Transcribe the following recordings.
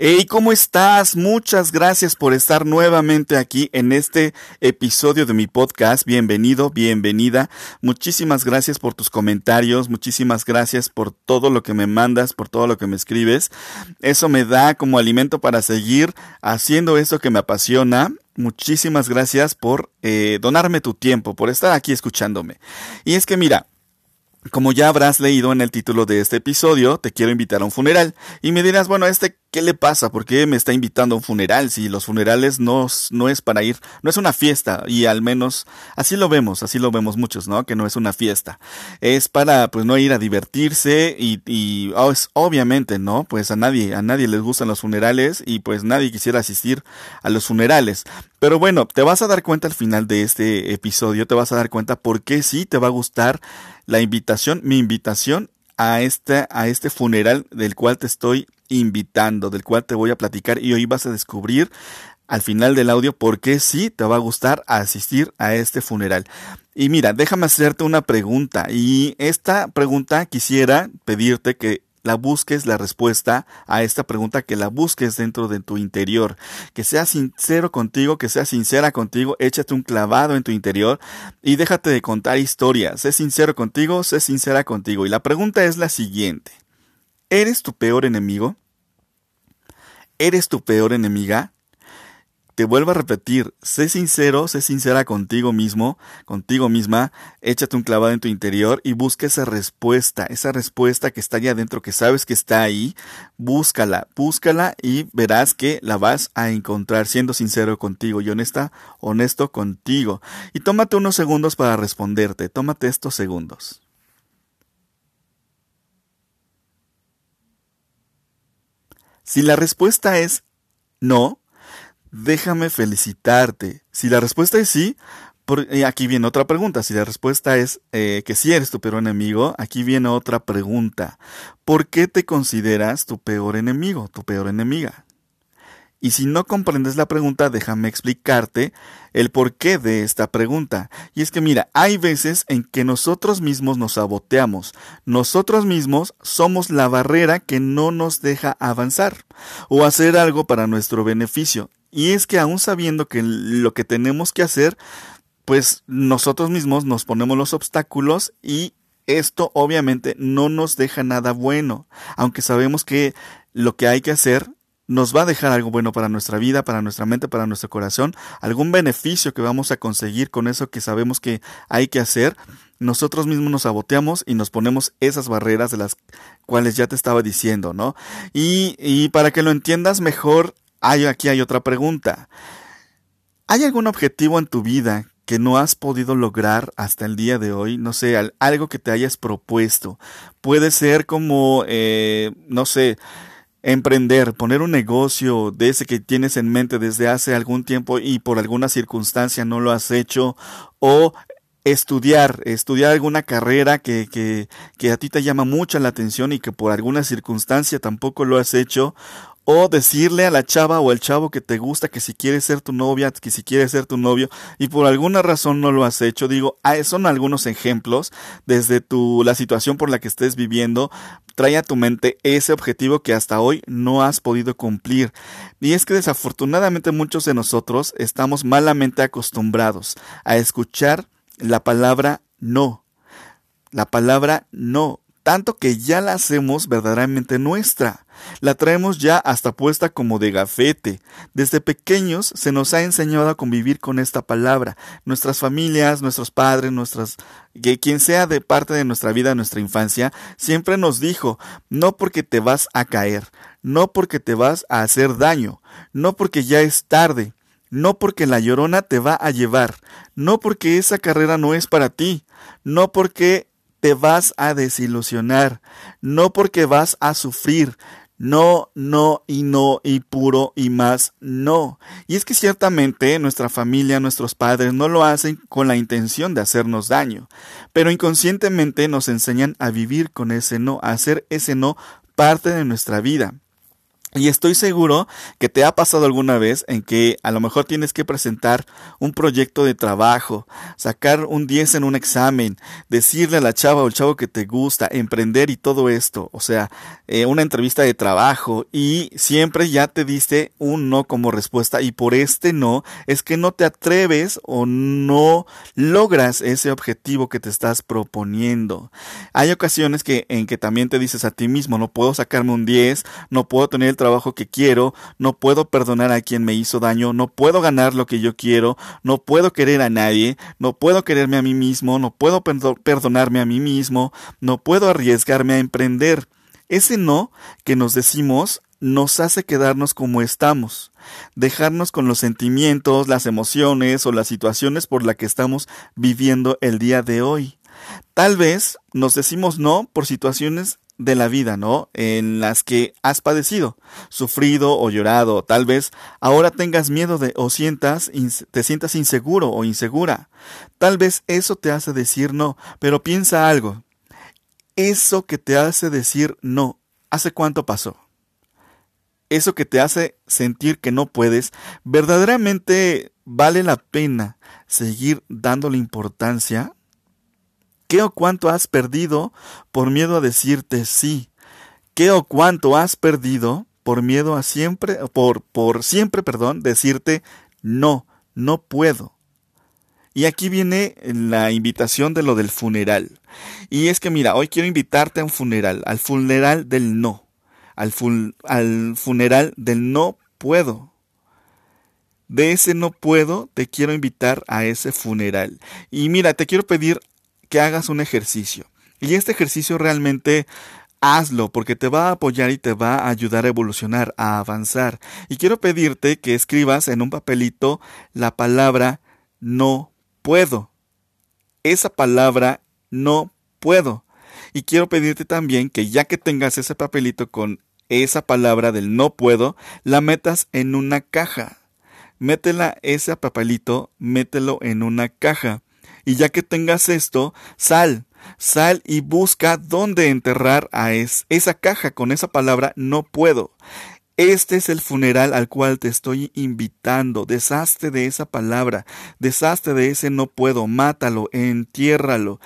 Hey, ¿cómo estás? Muchas gracias por estar nuevamente aquí en este episodio de mi podcast. Bienvenido, bienvenida. Muchísimas gracias por tus comentarios, muchísimas gracias por todo lo que me mandas, por todo lo que me escribes. Eso me da como alimento para seguir haciendo esto que me apasiona. Muchísimas gracias por eh, donarme tu tiempo, por estar aquí escuchándome. Y es que mira, como ya habrás leído en el título de este episodio, te quiero invitar a un funeral. Y me dirás, bueno, este, ¿qué le pasa? ¿Por qué me está invitando a un funeral? Si los funerales no, no es para ir, no es una fiesta. Y al menos así lo vemos, así lo vemos muchos, ¿no? Que no es una fiesta. Es para, pues, no ir a divertirse y, es, obviamente, ¿no? Pues a nadie, a nadie les gustan los funerales y pues nadie quisiera asistir a los funerales. Pero bueno, te vas a dar cuenta al final de este episodio, te vas a dar cuenta por qué sí te va a gustar la invitación, mi invitación a este, a este funeral del cual te estoy invitando, del cual te voy a platicar y hoy vas a descubrir al final del audio por qué sí te va a gustar asistir a este funeral. Y mira, déjame hacerte una pregunta y esta pregunta quisiera pedirte que la busques la respuesta a esta pregunta, que la busques dentro de tu interior, que seas sincero contigo, que seas sincera contigo, échate un clavado en tu interior y déjate de contar historias, sé sincero contigo, sé sincera contigo. Y la pregunta es la siguiente, ¿eres tu peor enemigo? ¿Eres tu peor enemiga? Te vuelvo a repetir, sé sincero, sé sincera contigo mismo, contigo misma, échate un clavado en tu interior y busca esa respuesta, esa respuesta que está allá adentro, que sabes que está ahí, búscala, búscala y verás que la vas a encontrar siendo sincero contigo y honesta, honesto contigo. Y tómate unos segundos para responderte, tómate estos segundos. Si la respuesta es no, déjame felicitarte. Si la respuesta es sí, aquí viene otra pregunta. Si la respuesta es eh, que sí eres tu peor enemigo, aquí viene otra pregunta. ¿Por qué te consideras tu peor enemigo, tu peor enemiga? Y si no comprendes la pregunta, déjame explicarte el porqué de esta pregunta. Y es que mira, hay veces en que nosotros mismos nos saboteamos. Nosotros mismos somos la barrera que no nos deja avanzar o hacer algo para nuestro beneficio. Y es que aún sabiendo que lo que tenemos que hacer, pues nosotros mismos nos ponemos los obstáculos y esto obviamente no nos deja nada bueno, aunque sabemos que lo que hay que hacer nos va a dejar algo bueno para nuestra vida, para nuestra mente, para nuestro corazón, algún beneficio que vamos a conseguir con eso que sabemos que hay que hacer, nosotros mismos nos saboteamos y nos ponemos esas barreras de las cuales ya te estaba diciendo, ¿no? Y, y para que lo entiendas mejor, hay, aquí hay otra pregunta. ¿Hay algún objetivo en tu vida que no has podido lograr hasta el día de hoy? No sé, algo que te hayas propuesto. Puede ser como, eh, no sé, emprender, poner un negocio de ese que tienes en mente desde hace algún tiempo y por alguna circunstancia no lo has hecho, o estudiar, estudiar alguna carrera que, que, que a ti te llama mucho la atención y que por alguna circunstancia tampoco lo has hecho, o decirle a la chava o al chavo que te gusta que si quieres ser tu novia, que si quieres ser tu novio y por alguna razón no lo has hecho, digo, ah, son algunos ejemplos desde tu la situación por la que estés viviendo, trae a tu mente ese objetivo que hasta hoy no has podido cumplir. Y es que desafortunadamente muchos de nosotros estamos malamente acostumbrados a escuchar la palabra no. La palabra no tanto que ya la hacemos verdaderamente nuestra. La traemos ya hasta puesta como de gafete. Desde pequeños se nos ha enseñado a convivir con esta palabra. Nuestras familias, nuestros padres, nuestras que quien sea de parte de nuestra vida, nuestra infancia, siempre nos dijo, no porque te vas a caer, no porque te vas a hacer daño, no porque ya es tarde, no porque la llorona te va a llevar, no porque esa carrera no es para ti, no porque te vas a desilusionar, no porque vas a sufrir, no, no y no y puro y más no. Y es que ciertamente nuestra familia, nuestros padres no lo hacen con la intención de hacernos daño, pero inconscientemente nos enseñan a vivir con ese no, a hacer ese no parte de nuestra vida. Y estoy seguro que te ha pasado alguna vez en que a lo mejor tienes que presentar un proyecto de trabajo, sacar un 10 en un examen, decirle a la chava o el chavo que te gusta, emprender y todo esto, o sea, eh, una entrevista de trabajo y siempre ya te diste un no como respuesta y por este no es que no te atreves o no logras ese objetivo que te estás proponiendo. Hay ocasiones que en que también te dices a ti mismo, no puedo sacarme un 10, no puedo tener trabajo que quiero, no puedo perdonar a quien me hizo daño, no puedo ganar lo que yo quiero, no puedo querer a nadie, no puedo quererme a mí mismo, no puedo perdonarme a mí mismo, no puedo arriesgarme a emprender. Ese no que nos decimos nos hace quedarnos como estamos, dejarnos con los sentimientos, las emociones o las situaciones por las que estamos viviendo el día de hoy. Tal vez nos decimos no por situaciones de la vida, ¿no? En las que has padecido, sufrido o llorado. Tal vez ahora tengas miedo de o sientas, te sientas inseguro o insegura. Tal vez eso te hace decir no, pero piensa algo. Eso que te hace decir no, ¿hace cuánto pasó? Eso que te hace sentir que no puedes, verdaderamente vale la pena seguir dándole importancia ¿Qué o cuánto has perdido por miedo a decirte sí? ¿Qué o cuánto has perdido por miedo a siempre, por, por siempre, perdón, decirte no, no puedo? Y aquí viene la invitación de lo del funeral. Y es que mira, hoy quiero invitarte a un funeral, al funeral del no, al, al funeral del no puedo. De ese no puedo, te quiero invitar a ese funeral. Y mira, te quiero pedir que hagas un ejercicio. Y este ejercicio realmente hazlo porque te va a apoyar y te va a ayudar a evolucionar, a avanzar. Y quiero pedirte que escribas en un papelito la palabra no puedo. Esa palabra no puedo. Y quiero pedirte también que ya que tengas ese papelito con esa palabra del no puedo, la metas en una caja. Métela ese papelito, mételo en una caja. Y ya que tengas esto, sal, sal y busca dónde enterrar a esa caja con esa palabra no puedo. Este es el funeral al cual te estoy invitando. Deshazte de esa palabra, deshazte de ese no puedo, mátalo, entiérralo.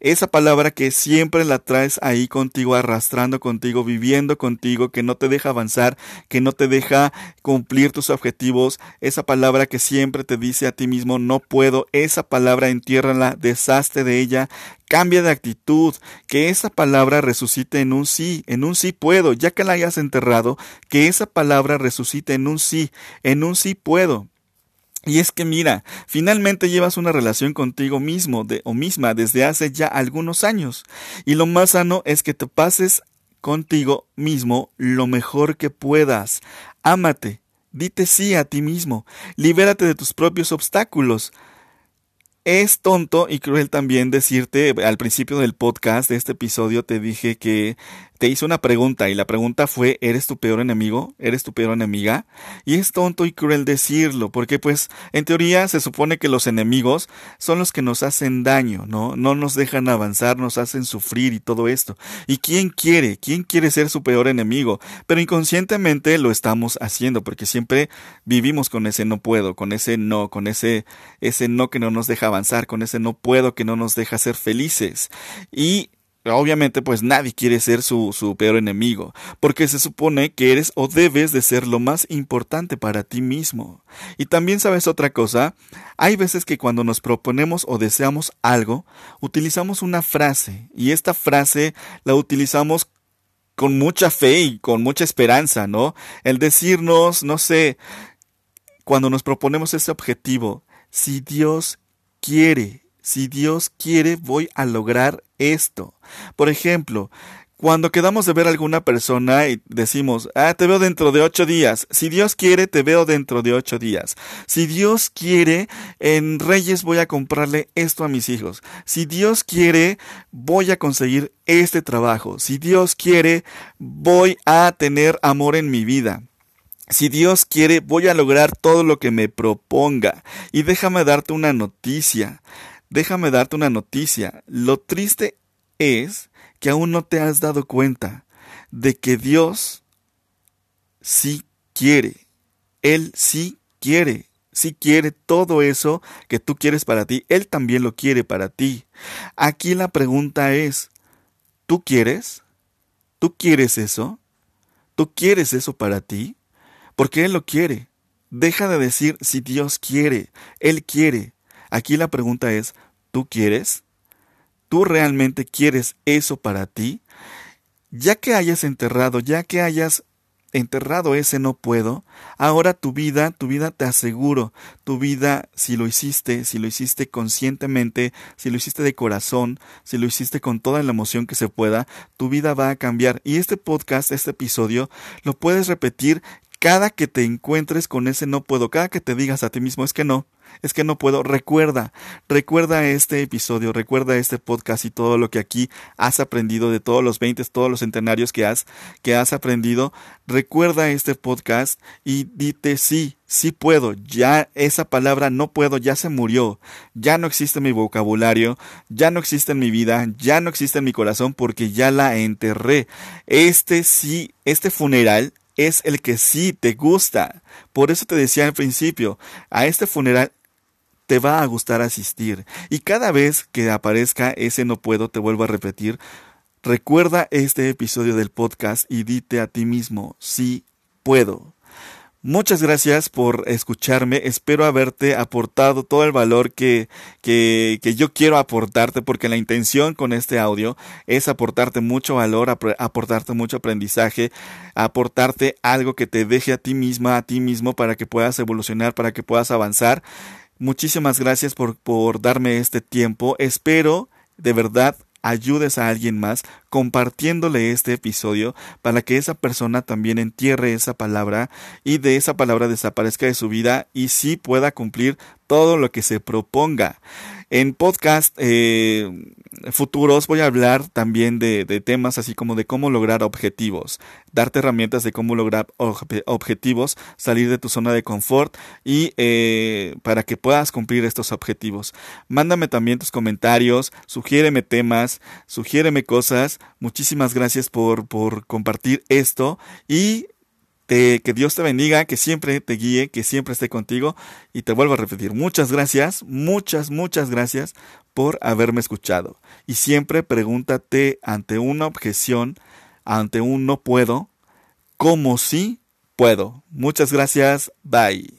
Esa palabra que siempre la traes ahí contigo, arrastrando contigo, viviendo contigo, que no te deja avanzar, que no te deja cumplir tus objetivos. Esa palabra que siempre te dice a ti mismo, no puedo. Esa palabra entiérrala, deshazte de ella, cambia de actitud, que esa palabra resucite en un sí, en un sí puedo, ya que la hayas enterrado, que esa palabra resucite en un sí, en un sí puedo. Y es que mira, finalmente llevas una relación contigo mismo de, o misma desde hace ya algunos años. Y lo más sano es que te pases contigo mismo lo mejor que puedas. Ámate, dite sí a ti mismo, libérate de tus propios obstáculos. Es tonto y cruel también decirte, al principio del podcast de este episodio te dije que te hice una pregunta y la pregunta fue, ¿eres tu peor enemigo? ¿Eres tu peor enemiga? Y es tonto y cruel decirlo, porque pues en teoría se supone que los enemigos son los que nos hacen daño, ¿no? No nos dejan avanzar, nos hacen sufrir y todo esto. ¿Y quién quiere? ¿Quién quiere ser su peor enemigo? Pero inconscientemente lo estamos haciendo, porque siempre vivimos con ese no puedo, con ese no, con ese, ese no que no nos deja avanzar, con ese no puedo que no nos deja ser felices. Y Obviamente, pues nadie quiere ser su, su, peor enemigo, porque se supone que eres o debes de ser lo más importante para ti mismo. Y también sabes otra cosa, hay veces que cuando nos proponemos o deseamos algo, utilizamos una frase, y esta frase la utilizamos con mucha fe y con mucha esperanza, ¿no? El decirnos, no sé, cuando nos proponemos ese objetivo, si Dios quiere, si Dios quiere, voy a lograr esto. Por ejemplo, cuando quedamos de ver a alguna persona y decimos, ah, te veo dentro de ocho días. Si Dios quiere, te veo dentro de ocho días. Si Dios quiere, en Reyes voy a comprarle esto a mis hijos. Si Dios quiere, voy a conseguir este trabajo. Si Dios quiere, voy a tener amor en mi vida. Si Dios quiere, voy a lograr todo lo que me proponga. Y déjame darte una noticia déjame darte una noticia. Lo triste es que aún no te has dado cuenta de que Dios sí quiere. Él sí quiere. Sí quiere todo eso que tú quieres para ti. Él también lo quiere para ti. Aquí la pregunta es, ¿tú quieres? ¿Tú quieres eso? ¿Tú quieres eso para ti? Porque Él lo quiere. Deja de decir si Dios quiere. Él quiere. Aquí la pregunta es, ¿tú quieres? ¿Tú realmente quieres eso para ti? Ya que hayas enterrado, ya que hayas enterrado ese no puedo, ahora tu vida, tu vida te aseguro, tu vida, si lo hiciste, si lo hiciste conscientemente, si lo hiciste de corazón, si lo hiciste con toda la emoción que se pueda, tu vida va a cambiar. Y este podcast, este episodio, lo puedes repetir cada que te encuentres con ese no puedo, cada que te digas a ti mismo es que no, es que no puedo, recuerda, recuerda este episodio, recuerda este podcast y todo lo que aquí has aprendido de todos los 20, todos los centenarios que has, que has aprendido, recuerda este podcast y dite sí, sí puedo, ya esa palabra no puedo, ya se murió, ya no existe en mi vocabulario, ya no existe en mi vida, ya no existe en mi corazón porque ya la enterré. Este sí, este funeral es el que sí te gusta. Por eso te decía al principio, a este funeral te va a gustar asistir. Y cada vez que aparezca ese no puedo, te vuelvo a repetir, recuerda este episodio del podcast y dite a ti mismo, sí puedo. Muchas gracias por escucharme. Espero haberte aportado todo el valor que, que, que, yo quiero aportarte, porque la intención con este audio es aportarte mucho valor, aportarte mucho aprendizaje, aportarte algo que te deje a ti misma, a ti mismo, para que puedas evolucionar, para que puedas avanzar. Muchísimas gracias por, por darme este tiempo. Espero de verdad ayudes a alguien más compartiéndole este episodio para que esa persona también entierre esa palabra y de esa palabra desaparezca de su vida y sí pueda cumplir todo lo que se proponga. En podcast eh, futuros voy a hablar también de, temas así como de cómo lograr objetivos, darte herramientas de cómo lograr objetivos, salir de tu zona de confort y eh, para que puedas cumplir estos objetivos. Mándame también tus comentarios, sugiéreme temas, sugiéreme cosas. Muchísimas gracias por, por compartir esto y que Dios te bendiga, que siempre te guíe, que siempre esté contigo. Y te vuelvo a repetir, muchas gracias, muchas, muchas gracias por haberme escuchado. Y siempre pregúntate ante una objeción, ante un no puedo, ¿cómo sí puedo? Muchas gracias, bye.